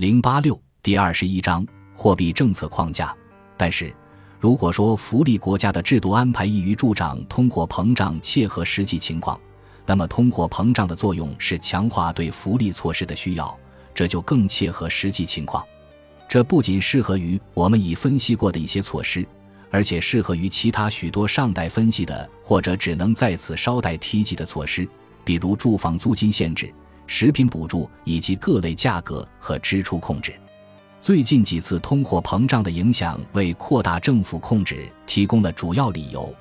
零八六第二十一章货币政策框架。但是，如果说福利国家的制度安排易于助长通货膨胀，切合实际情况，那么通货膨胀的作用是强化对福利措施的需要，这就更切合实际情况。这不仅适合于我们已分析过的一些措施，而且适合于其他许多尚待分析的或者只能在此稍带提及的措施，比如住房租金限制。食品补助以及各类价格和支出控制，最近几次通货膨胀的影响为扩大政府控制提供了主要理由，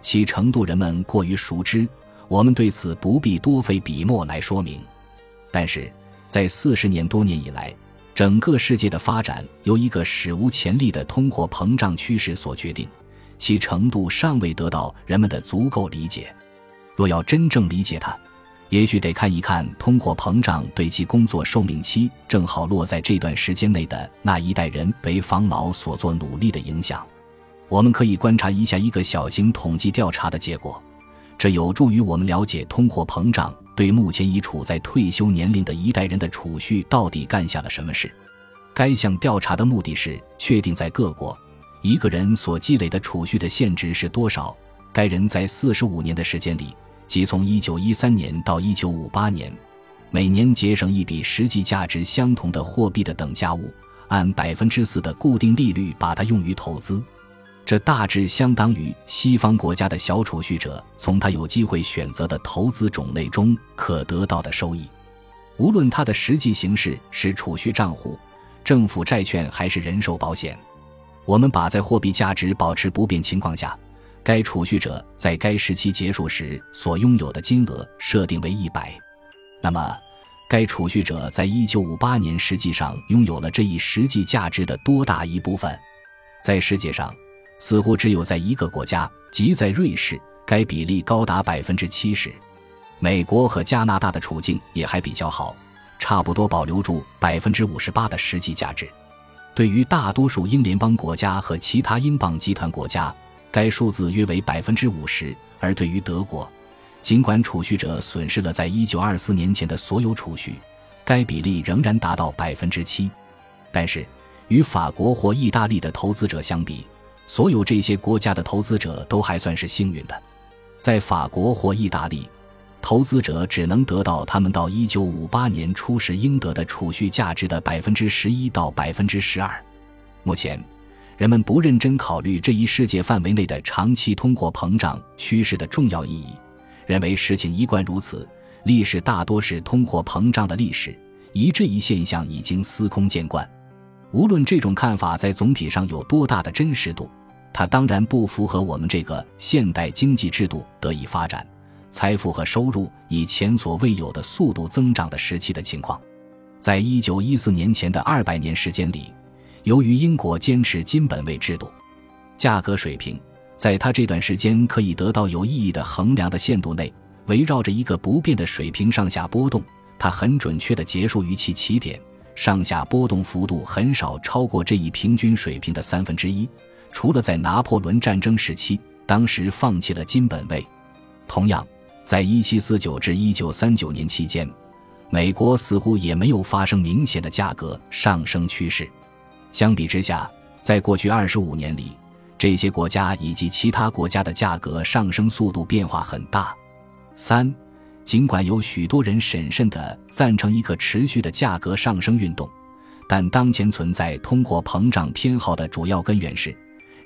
其程度人们过于熟知，我们对此不必多费笔墨来说明。但是在四十年多年以来，整个世界的发展由一个史无前例的通货膨胀趋势所决定，其程度尚未得到人们的足够理解。若要真正理解它，也许得看一看通货膨胀对其工作寿命期正好落在这段时间内的那一代人为防老所做努力的影响。我们可以观察一下一个小型统计调查的结果，这有助于我们了解通货膨胀对目前已处在退休年龄的一代人的储蓄到底干下了什么事。该项调查的目的是确定在各国一个人所积累的储蓄的现值是多少。该人在四十五年的时间里。即从一九一三年到一九五八年，每年节省一笔实际价值相同的货币的等价物，按百分之四的固定利率把它用于投资，这大致相当于西方国家的小储蓄者从他有机会选择的投资种类中可得到的收益。无论它的实际形式是储蓄账户、政府债券还是人寿保险，我们把在货币价值保持不变情况下。该储蓄者在该时期结束时所拥有的金额设定为一百，那么，该储蓄者在一九五八年实际上拥有了这一实际价值的多大一部分？在世界上，似乎只有在一个国家，即在瑞士，该比例高达百分之七十。美国和加拿大的处境也还比较好，差不多保留住百分之五十八的实际价值。对于大多数英联邦国家和其他英镑集团国家。该数字约为百分之五十，而对于德国，尽管储蓄者损失了在一九二四年前的所有储蓄，该比例仍然达到百分之七。但是，与法国或意大利的投资者相比，所有这些国家的投资者都还算是幸运的。在法国或意大利，投资者只能得到他们到一九五八年初时应得的储蓄价值的百分之十一到百分之十二。目前。人们不认真考虑这一世界范围内的长期通货膨胀趋势的重要意义，认为事情一贯如此，历史大多是通货膨胀的历史，以这一现象已经司空见惯。无论这种看法在总体上有多大的真实度，它当然不符合我们这个现代经济制度得以发展、财富和收入以前所未有的速度增长的时期的情况。在一九一四年前的二百年时间里。由于英国坚持金本位制度，价格水平在它这段时间可以得到有意义的衡量的限度内，围绕着一个不变的水平上下波动。它很准确地结束于其起点，上下波动幅度很少超过这一平均水平的三分之一。除了在拿破仑战争时期，当时放弃了金本位。同样，在1749至1939年期间，美国似乎也没有发生明显的价格上升趋势。相比之下，在过去二十五年里，这些国家以及其他国家的价格上升速度变化很大。三，尽管有许多人审慎地赞成一个持续的价格上升运动，但当前存在通货膨胀偏好的主要根源是，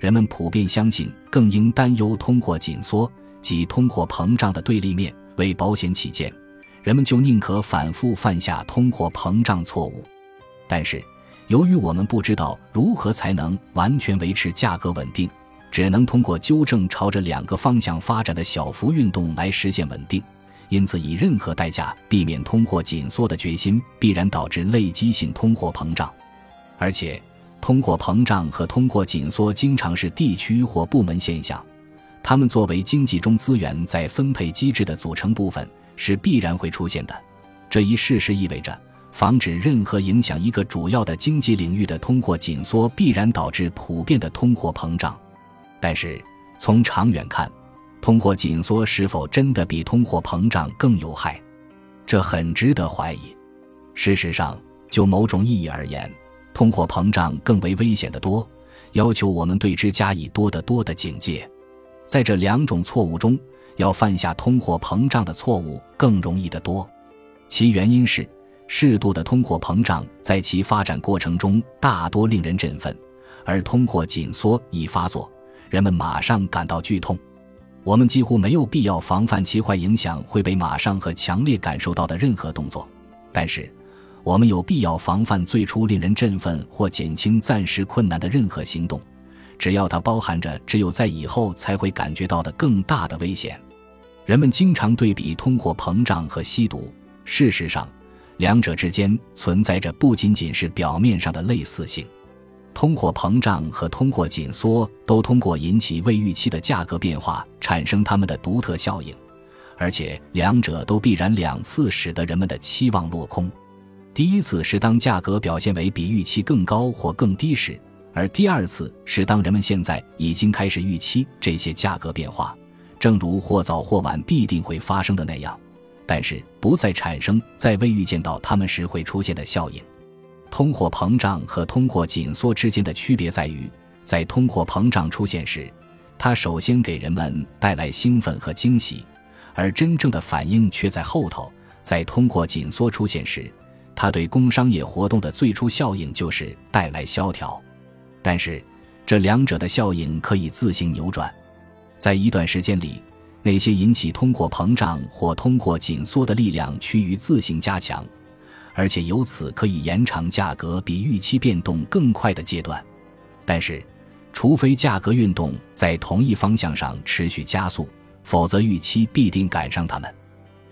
人们普遍相信更应担忧通货紧缩及通货膨胀的对立面。为保险起见，人们就宁可反复犯下通货膨胀错误。但是。由于我们不知道如何才能完全维持价格稳定，只能通过纠正朝着两个方向发展的小幅运动来实现稳定，因此以任何代价避免通货紧缩的决心必然导致累积性通货膨胀，而且通货膨胀和通货紧缩经常是地区或部门现象，它们作为经济中资源在分配机制的组成部分是必然会出现的。这一事实意味着。防止任何影响一个主要的经济领域的通货紧缩，必然导致普遍的通货膨胀。但是，从长远看，通货紧缩是否真的比通货膨胀更有害，这很值得怀疑。事实上，就某种意义而言，通货膨胀更为危险的多，要求我们对之加以多得多的警戒。在这两种错误中，要犯下通货膨胀的错误更容易得多。其原因是，适度的通货膨胀在其发展过程中大多令人振奋，而通货紧缩一发作，人们马上感到剧痛。我们几乎没有必要防范其坏影响会被马上和强烈感受到的任何动作，但是，我们有必要防范最初令人振奋或减轻暂时困难的任何行动，只要它包含着只有在以后才会感觉到的更大的危险。人们经常对比通货膨胀和吸毒，事实上，两者之间存在着不仅仅是表面上的类似性。通货膨胀和通货紧缩都通过引起未预期的价格变化产生它们的独特效应，而且两者都必然两次使得人们的期望落空。第一次是当价格表现为比预期更高或更低时，而第二次是当人们现在已经开始预期这些价格变化，正如或早或晚必定会发生的那样，但是不再产生在未预见到它们时会出现的效应。通货膨胀和通货紧缩之间的区别在于，在通货膨胀出现时，它首先给人们带来兴奋和惊喜，而真正的反应却在后头。在通货紧缩出现时，它对工商业活动的最初效应就是带来萧条。但是，这两者的效应可以自行扭转。在一段时间里，那些引起通货膨胀或通货紧缩的力量趋于自行加强。而且由此可以延长价格比预期变动更快的阶段，但是，除非价格运动在同一方向上持续加速，否则预期必定赶上它们。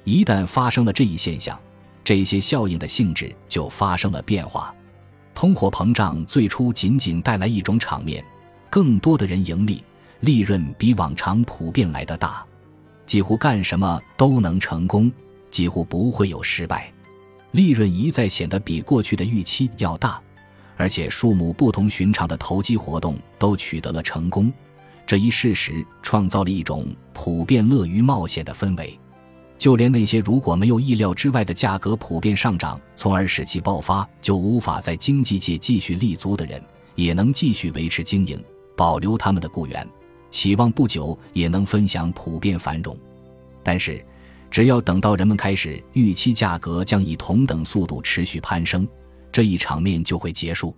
一旦发生了这一现象，这些效应的性质就发生了变化。通货膨胀最初仅仅带来一种场面：更多的人盈利，利润比往常普遍来得大，几乎干什么都能成功，几乎不会有失败。利润一再显得比过去的预期要大，而且数目不同寻常的投机活动都取得了成功。这一事实创造了一种普遍乐于冒险的氛围。就连那些如果没有意料之外的价格普遍上涨，从而使其爆发，就无法在经济界继续立足的人，也能继续维持经营，保留他们的雇员，期望不久也能分享普遍繁荣。但是。只要等到人们开始预期价格将以同等速度持续攀升，这一场面就会结束。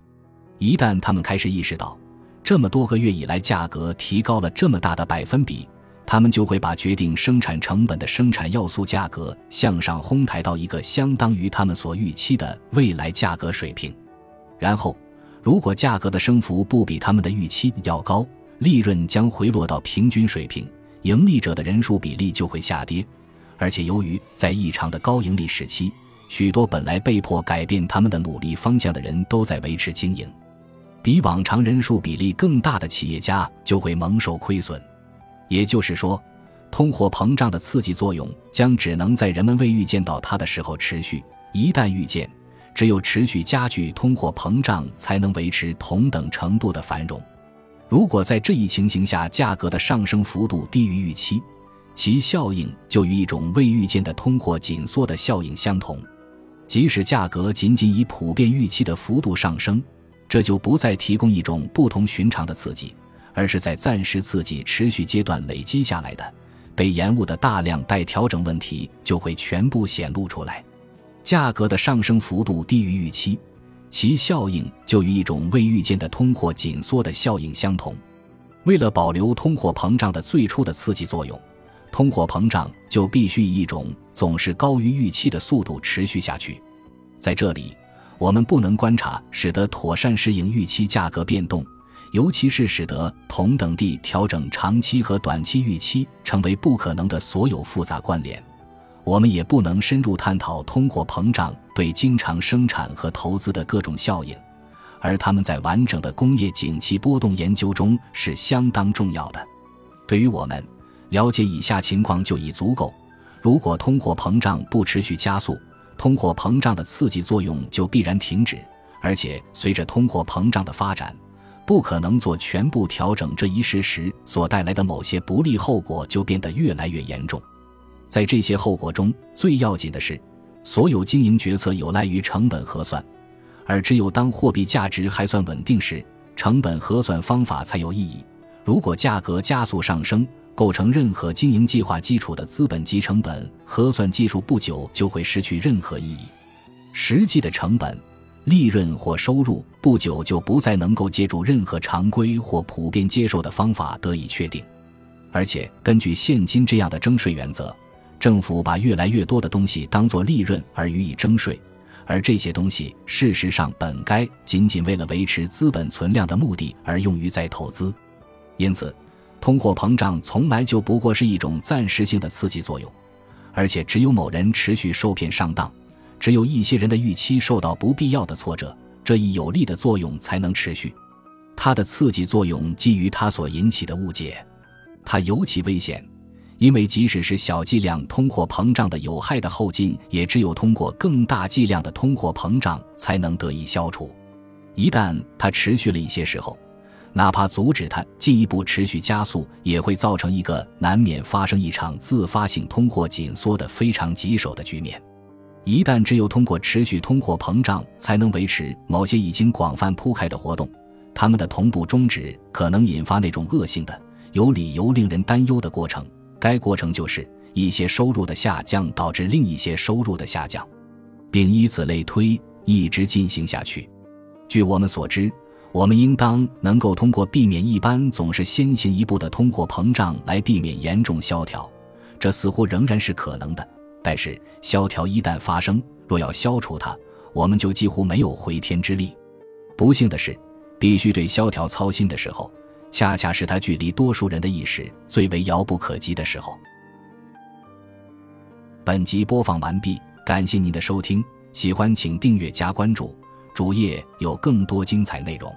一旦他们开始意识到，这么多个月以来价格提高了这么大的百分比，他们就会把决定生产成本的生产要素价格向上哄抬到一个相当于他们所预期的未来价格水平。然后，如果价格的升幅不比他们的预期要高，利润将回落到平均水平，盈利者的人数比例就会下跌。而且，由于在异常的高盈利时期，许多本来被迫改变他们的努力方向的人都在维持经营，比往常人数比例更大的企业家就会蒙受亏损。也就是说，通货膨胀的刺激作用将只能在人们未预见到它的时候持续。一旦预见，只有持续加剧通货膨胀，才能维持同等程度的繁荣。如果在这一情形下，价格的上升幅度低于预期，其效应就与一种未预见的通货紧缩的效应相同，即使价格仅仅以普遍预期的幅度上升，这就不再提供一种不同寻常的刺激，而是在暂时刺激持续阶段累积下来的被延误的大量待调整问题就会全部显露出来。价格的上升幅度低于预期，其效应就与一种未预见的通货紧缩的效应相同。为了保留通货膨胀的最初的刺激作用。通货膨胀就必须以一种总是高于预期的速度持续下去。在这里，我们不能观察使得妥善适应预期价格变动，尤其是使得同等地调整长期和短期预期成为不可能的所有复杂关联。我们也不能深入探讨通货膨胀对经常生产和投资的各种效应，而他们在完整的工业景气波动研究中是相当重要的。对于我们。了解以下情况就已足够：如果通货膨胀不持续加速，通货膨胀的刺激作用就必然停止，而且随着通货膨胀的发展，不可能做全部调整这一事实所带来的某些不利后果就变得越来越严重。在这些后果中最要紧的是，所有经营决策有赖于成本核算，而只有当货币价值还算稳定时，成本核算方法才有意义。如果价格加速上升，构成任何经营计划基础的资本及成本核算技术不久就会失去任何意义。实际的成本、利润或收入不久就不再能够借助任何常规或普遍接受的方法得以确定。而且，根据现今这样的征税原则，政府把越来越多的东西当作利润而予以征税，而这些东西事实上本该仅仅为了维持资本存量的目的而用于再投资。因此，通货膨胀从来就不过是一种暂时性的刺激作用，而且只有某人持续受骗上当，只有一些人的预期受到不必要的挫折，这一有利的作用才能持续。它的刺激作用基于它所引起的误解。它尤其危险，因为即使是小剂量通货膨胀的有害的后劲，也只有通过更大剂量的通货膨胀才能得以消除。一旦它持续了一些时候，哪怕阻止它进一步持续加速，也会造成一个难免发生一场自发性通货紧缩的非常棘手的局面。一旦只有通过持续通货膨胀才能维持某些已经广泛铺开的活动，它们的同步终止可能引发那种恶性的。有理由令人担忧的过程，该过程就是一些收入的下降导致另一些收入的下降，并以此类推，一直进行下去。据我们所知，我们应当能够通过避免一般总是先行一步的通货膨胀来避免严重萧条，这似乎仍然是可能的。但是萧条一旦发生，若要消除它，我们就几乎没有回天之力。不幸的是，必须对萧条操心的时候。恰恰是他距离多数人的意识最为遥不可及的时候。本集播放完毕，感谢您的收听，喜欢请订阅加关注，主页有更多精彩内容。